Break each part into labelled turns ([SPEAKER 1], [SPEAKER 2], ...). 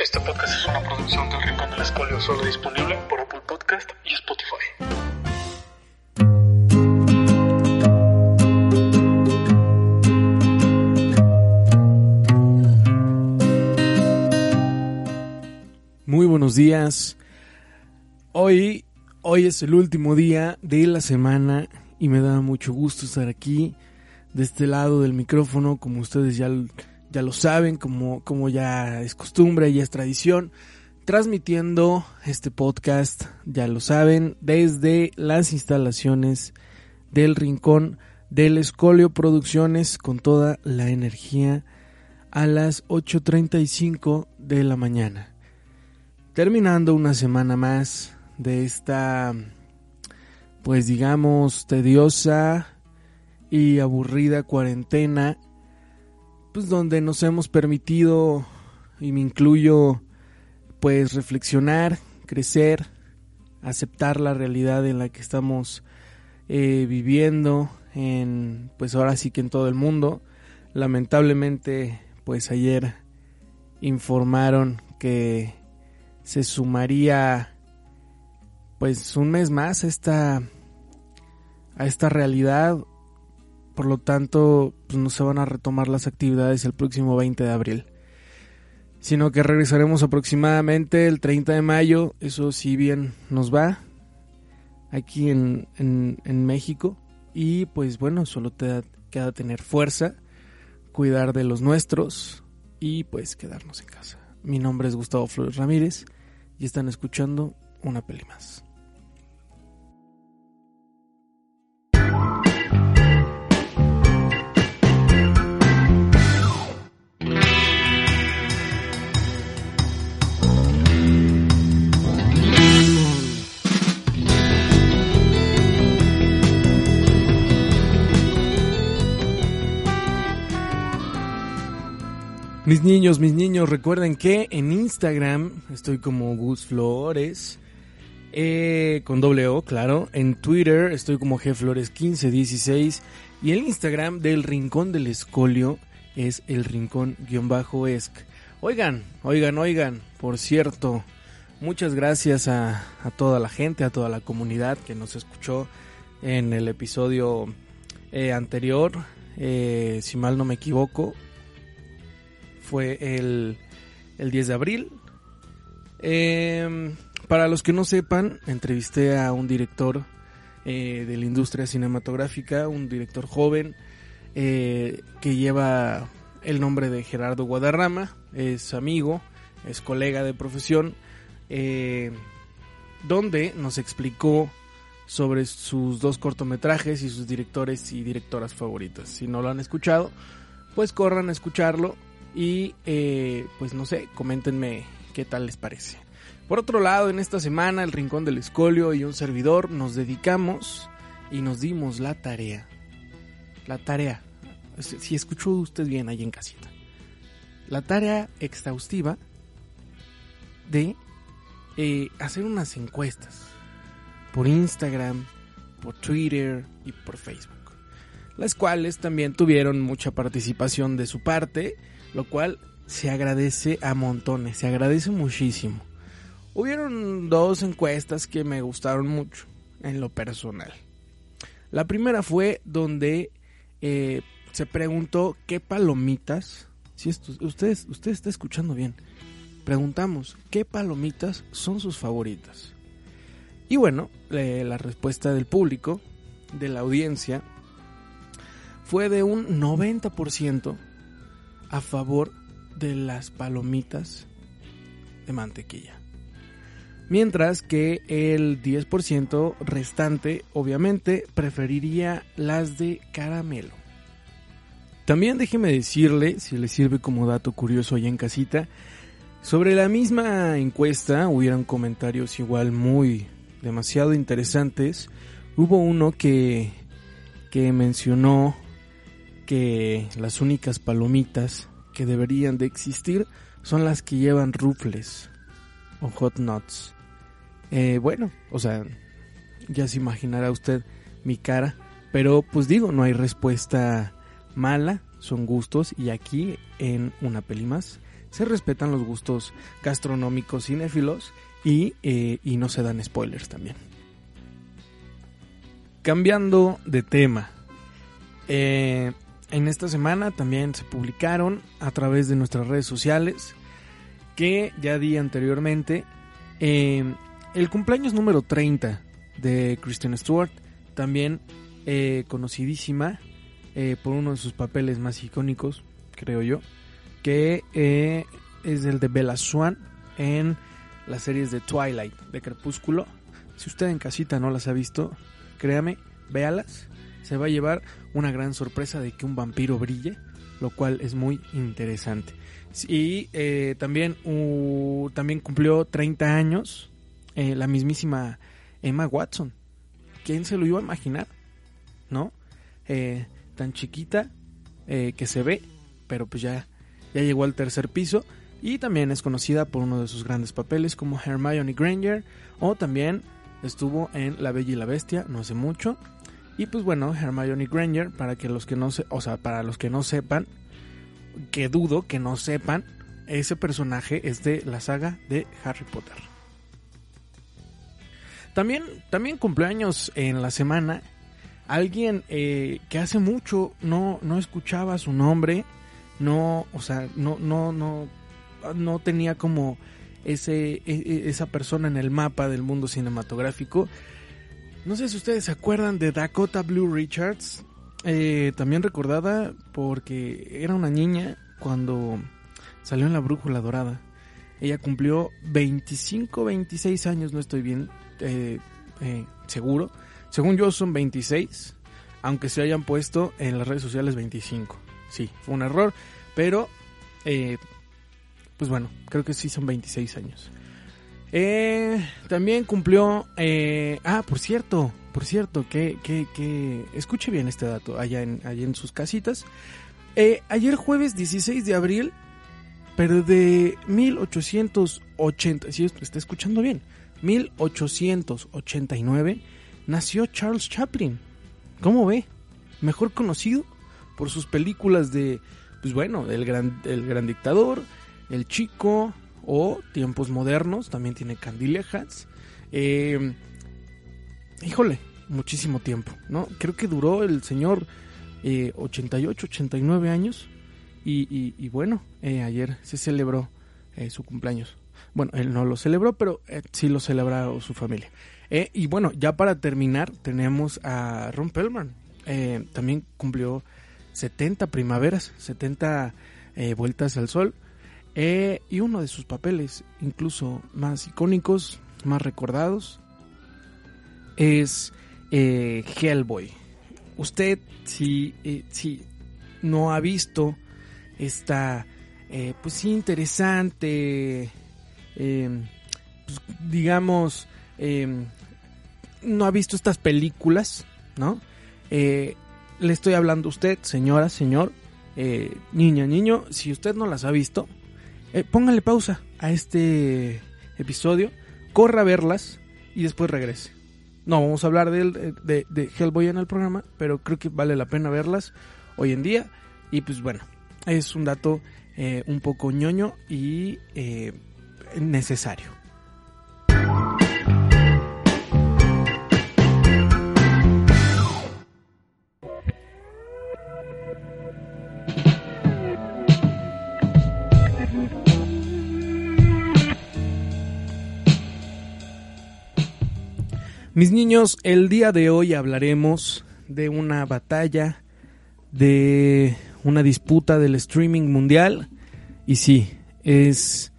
[SPEAKER 1] Este podcast es una producción del Rincón del Escolio, solo disponible por Apple Podcast y Spotify.
[SPEAKER 2] Muy buenos días. Hoy, hoy es el último día de la semana y me da mucho gusto estar aquí de este lado del micrófono, como ustedes ya ya lo saben, como, como ya es costumbre, y es tradición, transmitiendo este podcast, ya lo saben, desde las instalaciones del Rincón del Escolio Producciones con toda la energía a las 8.35 de la mañana. Terminando una semana más de esta, pues digamos, tediosa y aburrida cuarentena pues donde nos hemos permitido, y me incluyo, pues reflexionar, crecer, aceptar la realidad en la que estamos eh, viviendo, en, pues ahora sí que en todo el mundo. Lamentablemente, pues ayer informaron que se sumaría pues un mes más esta a esta realidad por lo tanto pues no se van a retomar las actividades el próximo 20 de abril, sino que regresaremos aproximadamente el 30 de mayo, eso si bien nos va, aquí en, en, México, y pues bueno, solo te queda tener fuerza, cuidar de los nuestros y pues quedarnos en casa. Mi nombre es Gustavo Flores Ramírez y están escuchando una peli más. Mis niños, mis niños, recuerden que en Instagram estoy como Gus Flores, eh, con doble O, claro. En Twitter estoy como gflores1516 y el Instagram del Rincón del Escolio es el rincón-esc. Oigan, oigan, oigan, por cierto, muchas gracias a, toda la gente, a toda la comunidad que nos escuchó en el episodio eh, anterior, eh, si mal no me equivoco, fue el, el 10 de abril. Em, para los que no sepan, entrevisté a un director eh, de la industria cinematográfica, un director joven eh, que lleva el nombre de Gerardo Guadarrama, es amigo, es colega de profesión, eh, donde nos explicó sobre sus dos cortometrajes y sus directores y directoras favoritas. Si no lo han escuchado, pues corran a escucharlo y eh, pues no sé, coméntenme qué tal les parece. Por otro lado, en esta semana el Rincón del Escolio y un servidor nos dedicamos y nos dimos la tarea. La tarea. Si escuchó usted bien ahí en casita. La tarea exhaustiva de eh, hacer unas encuestas por Instagram, por Twitter y por Facebook. Las cuales también tuvieron mucha participación de su parte lo cual se agradece a montones, se agradece muchísimo. Hubieron dos encuestas que me gustaron mucho en lo personal. La primera fue donde eh, se preguntó qué palomitas, si ustedes, usted está escuchando bien, preguntamos qué palomitas son sus favoritas. Y bueno, la respuesta del público, de la audiencia, fue de un 90% a favor de las palomitas de mantequilla. Mientras que el 10% restante obviamente preferiría las de caramelo. También déjeme decirle, si le sirve como dato curioso allá en casita, sobre la misma encuesta hubieron comentarios igual muy demasiado interesantes. Hubo uno que, que mencionó que las únicas palomitas que deberían de existir son las que llevan rufles o hot nuts. Eh, bueno, o sea, ya se imaginará usted mi cara, pero pues digo, no hay respuesta mala, son gustos y aquí en una peli más se respetan los gustos gastronómicos cinéfilos y, eh, y no se dan spoilers también. Cambiando de tema, eh, en esta semana también se publicaron a través de nuestras redes sociales que ya di anteriormente eh, el cumpleaños número 30 de Kristen Stewart, también eh, conocidísima eh, por uno de sus papeles más icónicos, creo yo, que es el de Bella Swan en las series de Twilight, de Crepúsculo. Si usted en casita no las ha visto, créame, véalas. Se va a llevar una gran sorpresa de que un vampiro brille, lo cual es muy interesante. Y eh, también, uh, también cumplió 30 años eh, la mismísima Emma Watson. ¿Quién se lo iba a imaginar? ¿No? Eh, tan chiquita eh, que se ve, pero pues ya, ya llegó al tercer piso. Y también es conocida por uno de sus grandes papeles como Hermione Granger. O también estuvo en La Bella y la Bestia, no hace mucho. Y pues bueno, Hermione Granger, para que los que no se, o sea, para los que no sepan, que dudo que no sepan, ese personaje es de la saga de Harry Potter. También, también cumpleaños en la semana. Alguien eh, que hace mucho no, no escuchaba su nombre. No, o sea, no, no, no, no tenía como ese, e, esa persona en el mapa del mundo cinematográfico. No sé si ustedes se acuerdan de Dakota Blue Richards. Eh, también recordada porque era una niña cuando salió en la Brújula Dorada. Ella cumplió 25, 26 años, no estoy bien eh, eh, seguro. Según yo son 26, aunque se hayan puesto en las redes sociales 25. Sí, fue un error, pero eh, pues bueno, creo que sí son 26 años. Eh, también cumplió... eh, ah, por cierto, por cierto, que, que, que escuche bien este dato allá en, allá en sus casitas. Eh, ayer jueves 16 de abril, pero de 1880, si está escuchando bien, 1889, nació Charles Chaplin. ¿Cómo ve? Mejor conocido por sus películas de, pues bueno, El Gran, el gran Dictador, El Chico o Tiempos Modernos, también tiene Candilejas. Eh, híjole, muchísimo tiempo, ¿no? Creo que duró el señor eh, 88, 89 años. Y, y, y bueno, eh, ayer se celebró eh, su cumpleaños. Bueno, él no lo celebró, pero eh, sí lo celebró su familia. Eh, y bueno, ya para terminar, tenemos a Ron Pellman. También cumplió 70 primaveras, 70 eh, vueltas al sol. Eh, y uno de sus papeles, incluso más icónicos, más recordados, es eh, Hellboy. Usted, si, eh, si no ha visto esta, pues interesante, eh, pues, digamos, eh, no ha visto estas películas, ¿no? Le estoy hablando a usted, señora, señor, niña, niño, si usted no las ha visto, eh, póngale pausa a este episodio, corra a verlas y después regrese. No vamos a hablar de, él, de, de Hellboy en el programa, pero creo que vale la pena verlas hoy en día. Y pues bueno, es un dato eh, un poco ñoño y eh, necesario. Mis niños, el día de hoy hablaremos de una batalla, de una disputa del streaming mundial. Y sí, es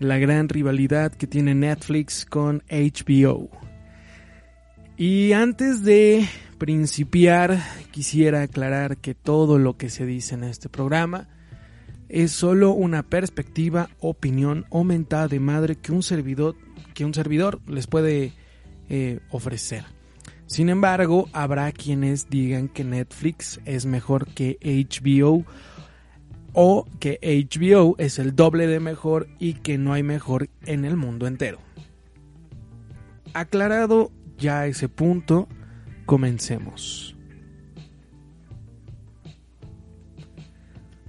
[SPEAKER 2] la gran rivalidad que tiene Netflix con HBO. Y antes de principiar, quisiera aclarar que todo lo que se dice en este programa es solo una perspectiva, opinión o mentada de madre que un servidor, que un servidor les puede eh, ofrecer. Sin embargo, habrá quienes digan que Netflix es mejor que HBO o que HBO es el doble de mejor y que no hay mejor en el mundo entero. Aclarado ya ese punto, comencemos.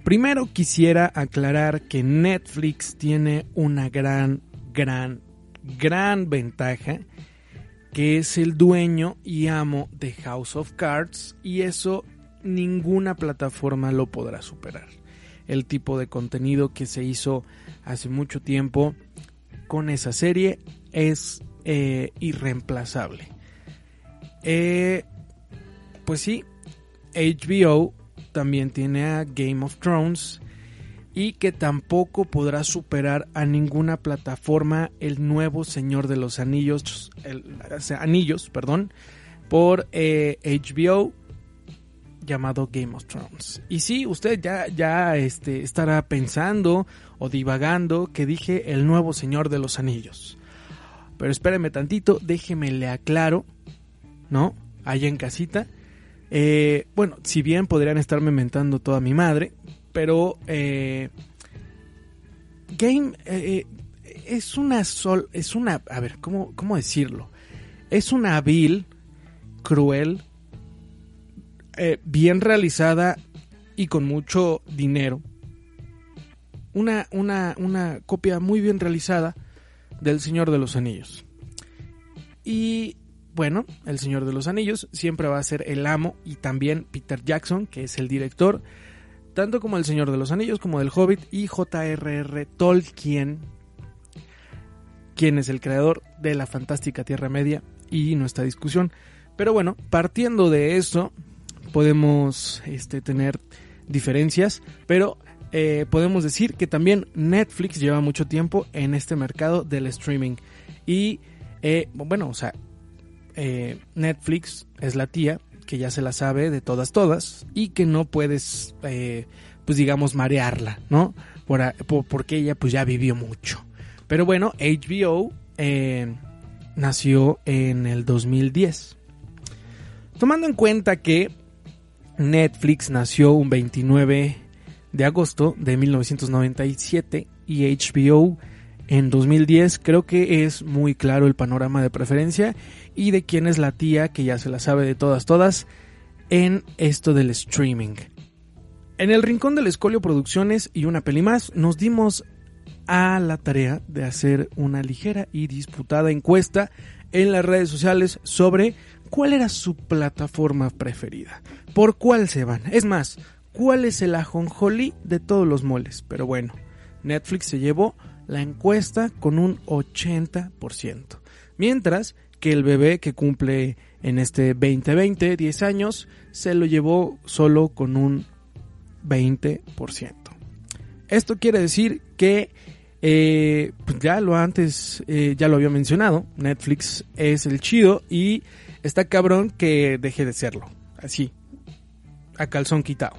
[SPEAKER 2] Primero quisiera aclarar que Netflix tiene una gran, gran, gran ventaja, que es el dueño y amo de House of Cards y eso ninguna plataforma lo podrá superar. El tipo de contenido que se hizo hace mucho tiempo con esa serie es eh, irreemplazable. Eh, pues sí, HBO también tiene a Game of Thrones y que tampoco podrá superar a ninguna plataforma el nuevo Señor de los Anillos, Anillos, perdón, por HBO eh, llamado Game of Thrones. Y sí, usted ya, ya este, estará pensando o divagando que dije el nuevo Señor de los Anillos. Pero espéreme tantito, déjeme le aclaro, ¿no? Allá en casita. Eh, bueno, si bien podrían estarme mentando toda mi madre, pero eh, Game eh, es una sol, es una, a ver, ¿cómo, cómo decirlo? Es una vil, cruel, bien realizada y con mucho dinero. Una, una, una copia muy bien realizada del Señor de los Anillos. Y bueno, El Señor de los Anillos siempre va a ser el amo y también Peter Jackson, que es el director, tanto como El Señor de los Anillos como del Hobbit y J.R.R. Tolkien, quien es el creador de la fantástica Tierra Media y nuestra discusión. Pero bueno, partiendo de eso, podemos este, tener diferencias, pero eh, podemos decir que también Netflix lleva mucho tiempo en este mercado del streaming. Y eh, bueno, o sea, eh, Netflix es la tía que ya se la sabe de todas, todas, y que no puedes, eh, pues digamos, marearla, ¿no? Por, porque ella pues ya vivió mucho. Pero bueno, HBO eh, nació en el 2010. Tomando en cuenta que Netflix nació un 29 de agosto de 1997 y HBO en 2010, creo que es muy claro el panorama de preferencia y de quién es la tía que ya se la sabe de todas, todas en esto del streaming. En el Rincón del Escolio Producciones y una peli más, nos dimos a la tarea de hacer una ligera y disputada encuesta en las redes sociales sobre cuál era su plataforma preferida, por cuál se van. Es más, cuál es el ajonjolí de todos los moles. Pero bueno, Netflix se llevó la encuesta con un 80%. Mientras que el bebé que cumple en este 2020 10 años se lo llevó solo con un 20%. Esto quiere decir que eh, pues ya lo antes, eh, ya lo había mencionado, Netflix es el chido y está cabrón que deje de serlo, así, a calzón quitado.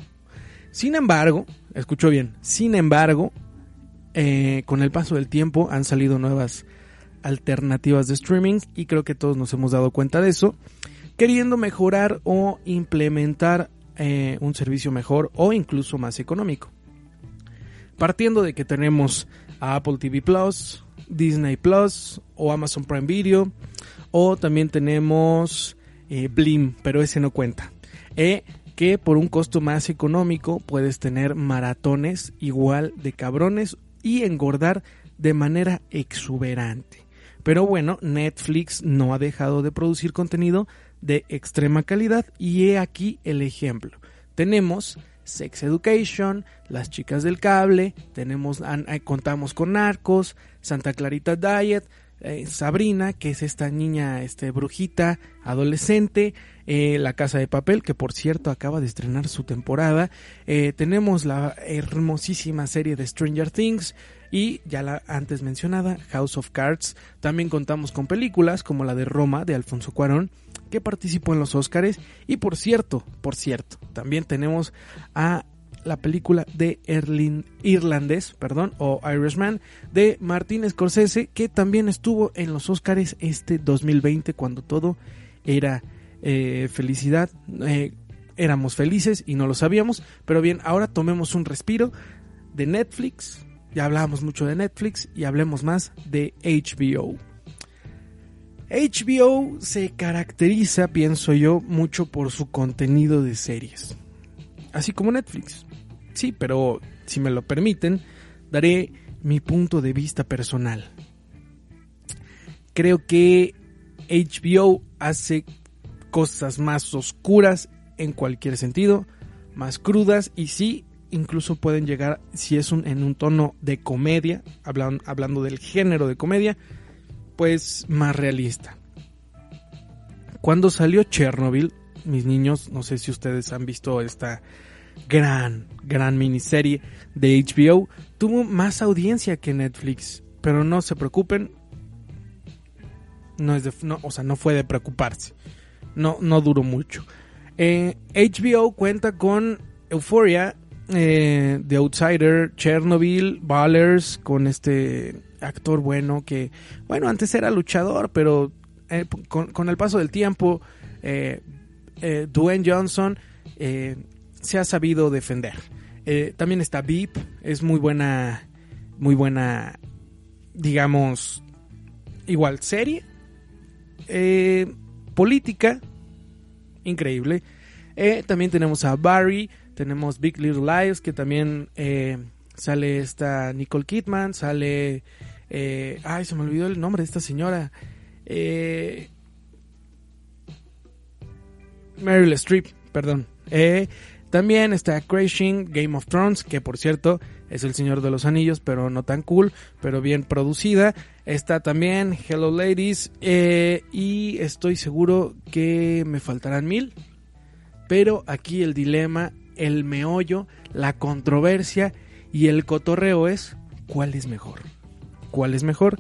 [SPEAKER 2] Sin embargo, escucho bien, sin embargo, eh, con el paso del tiempo han salido nuevas alternativas de streaming y creo que todos nos hemos dado cuenta de eso, queriendo mejorar o implementar eh, un servicio mejor o incluso más económico. Partiendo de que tenemos a Apple TV Plus, Disney Plus o Amazon Prime Video o también tenemos eh, Blim, pero ese no cuenta. que por un costo más económico puedes tener maratones igual de cabrones y engordar de manera exuberante. Pero bueno, Netflix no ha dejado de producir contenido de extrema calidad y he aquí el ejemplo. Tenemos Sex Education, Las Chicas del Cable, tenemos, eh, contamos con Narcos, Santa Clarita Diet, eh, Sabrina, que es esta niña este, brujita, adolescente, eh, La Casa de Papel, que por cierto acaba de estrenar su temporada, eh, tenemos la hermosísima serie de Stranger Things y ya la antes mencionada House of Cards, también contamos con películas como la de Roma de Alfonso Cuarón, que participó en los Oscars y por cierto, por cierto, también tenemos a la película de Erling Irlandés, perdón, o Irishman de Martin Scorsese, que también estuvo en los Oscars este 2020 cuando todo era eh, felicidad. Eh, éramos felices y no lo sabíamos, pero bien, ahora tomemos un respiro de Netflix. Ya hablábamos mucho de Netflix y hablemos más de HBO. HBO se caracteriza, pienso yo, mucho por su contenido de series, así como Netflix. sí, pero si me lo permiten, daré mi punto de vista personal. Creo que HBO hace cosas más oscuras en cualquier sentido, más crudas y sí, incluso pueden llegar, si es un, en un tono de comedia, hablando, hablando del género de comedia, pues más realista. Cuando salió Chernobyl, mis niños, no sé si ustedes han visto esta gran, gran miniserie de HBO, tuvo más audiencia que Netflix, pero no se preocupen, no es de, no, o sea, no fue de preocuparse, no, no duró mucho. Eh, HBO cuenta con Euphoria, eh, The Outsider, Chernobyl, Ballers, con este actor bueno que, bueno, antes era luchador, pero eh, con, el paso del tiempo, eh, eh Dwayne Johnson se ha sabido defender. también está Beep, es muy buena, muy buena, digamos, igual serie, política, increíble. también tenemos a Barry, tenemos Big Little Lies, que también sale esta Nicole Kidman, sale eh, ay, se me olvidó el nombre de esta señora. Eh, Meryl Streep, perdón. Eh, también está Crashing Game of Thrones, que por cierto es el Señor de los Anillos, pero no tan cool, pero bien producida. Está también Hello Ladies y estoy seguro que me faltarán mil. Pero aquí el dilema, el meollo, la controversia y el cotorreo es ¿cuál es mejor? cuál es mejor.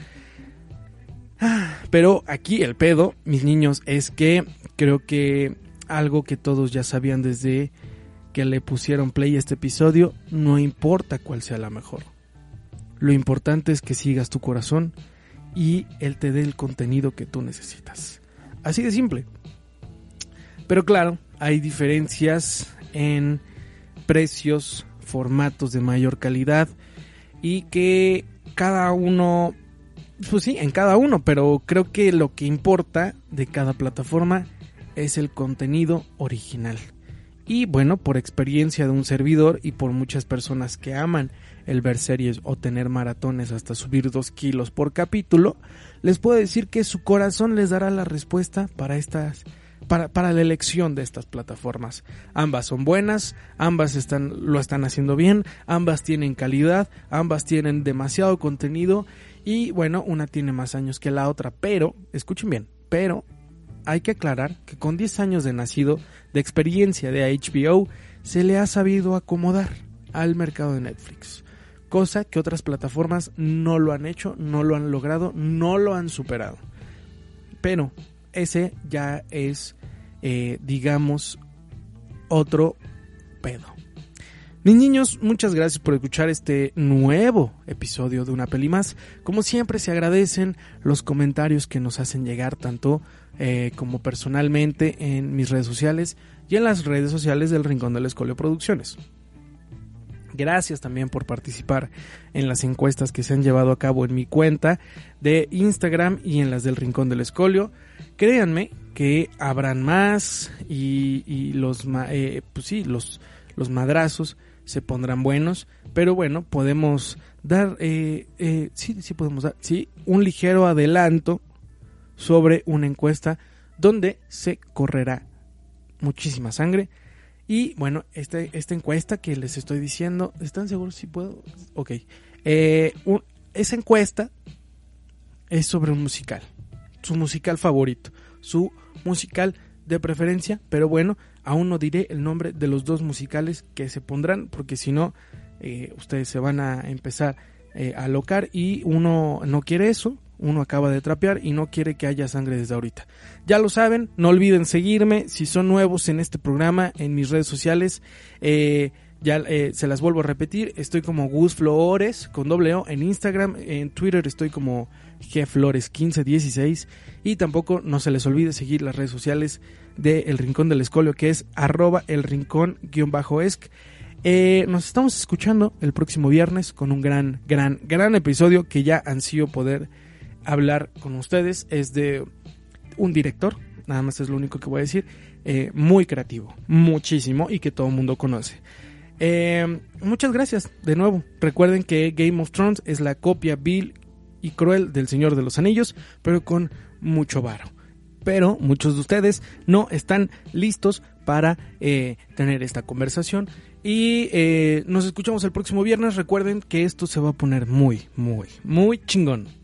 [SPEAKER 2] Ah, pero aquí el pedo, mis niños, es que creo que algo que todos ya sabían desde que le pusieron play a este episodio, no importa cuál sea la mejor. Lo importante es que sigas tu corazón y él te dé el contenido que tú necesitas. Así de simple. Pero claro, hay diferencias en precios, formatos de mayor calidad y que cada uno, pues sí, en cada uno, pero creo que lo que importa de cada plataforma es el contenido original. Y bueno, por experiencia de un servidor y por muchas personas que aman el ver series o tener maratones hasta subir dos kilos por capítulo, les puedo decir que su corazón les dará la respuesta para estas para, la elección de estas plataformas. Ambas son buenas, ambas están, lo están haciendo bien, ambas tienen calidad, ambas tienen demasiado contenido y bueno, una tiene más años que la otra, pero, escuchen bien, pero hay que aclarar que con 10 años de nacido, de experiencia de HBO, se le ha sabido acomodar al mercado de Netflix. Cosa que otras plataformas no lo han hecho, no lo han logrado, no lo han superado. Pero ese ya es eh, digamos, otro pedo. Mis niños, muchas gracias por escuchar este nuevo episodio de Una Peli Más. Como siempre, se agradecen los comentarios que nos hacen llegar tanto eh, como personalmente en mis redes sociales y en las redes sociales del Rincón del Escolio Producciones. Gracias también por participar en las encuestas que se han llevado a cabo en mi cuenta de Instagram y en las del Rincón del Escolio. Créanme que habrán más y, los, eh, pues sí, los, los madrazos se pondrán buenos, pero bueno, podemos dar, eh, eh, sí, sí podemos dar, sí, un ligero adelanto sobre una encuesta donde se correrá muchísima sangre. Y bueno, este, esta encuesta que les estoy diciendo, ¿están seguros si puedo? Ok. esa encuesta es sobre un musical, su musical favorito su musical de preferencia, pero bueno, aún no diré el nombre de los dos musicales que se pondrán, porque si no, eh, ustedes se van a empezar eh, a locar y uno no quiere eso, uno acaba de trapear y no quiere que haya sangre desde ahorita. Ya lo saben, no olviden seguirme si son nuevos en este programa, en mis redes sociales. Eh, ya eh, se las vuelvo a repetir, estoy como Gus Flores con doble O en Instagram, en Twitter estoy como gflores1516 y tampoco no se les olvide seguir las redes sociales de El Rincón del Escolio que es arroba el rincón-esc. Eh, nos estamos escuchando el próximo viernes con un gran, gran, gran episodio que ya ansío poder hablar con ustedes. Es de un director, nada más es lo único que voy a decir, eh, muy creativo, muchísimo y que todo el mundo conoce. Eh, muchas gracias de nuevo. Recuerden que Game of Thrones es la copia vil y cruel del Señor de los Anillos, pero con mucho varo. Pero muchos de ustedes no están listos para eh, tener esta conversación. Y eh, nos escuchamos el próximo viernes. Recuerden que esto se va a poner muy, muy, muy chingón.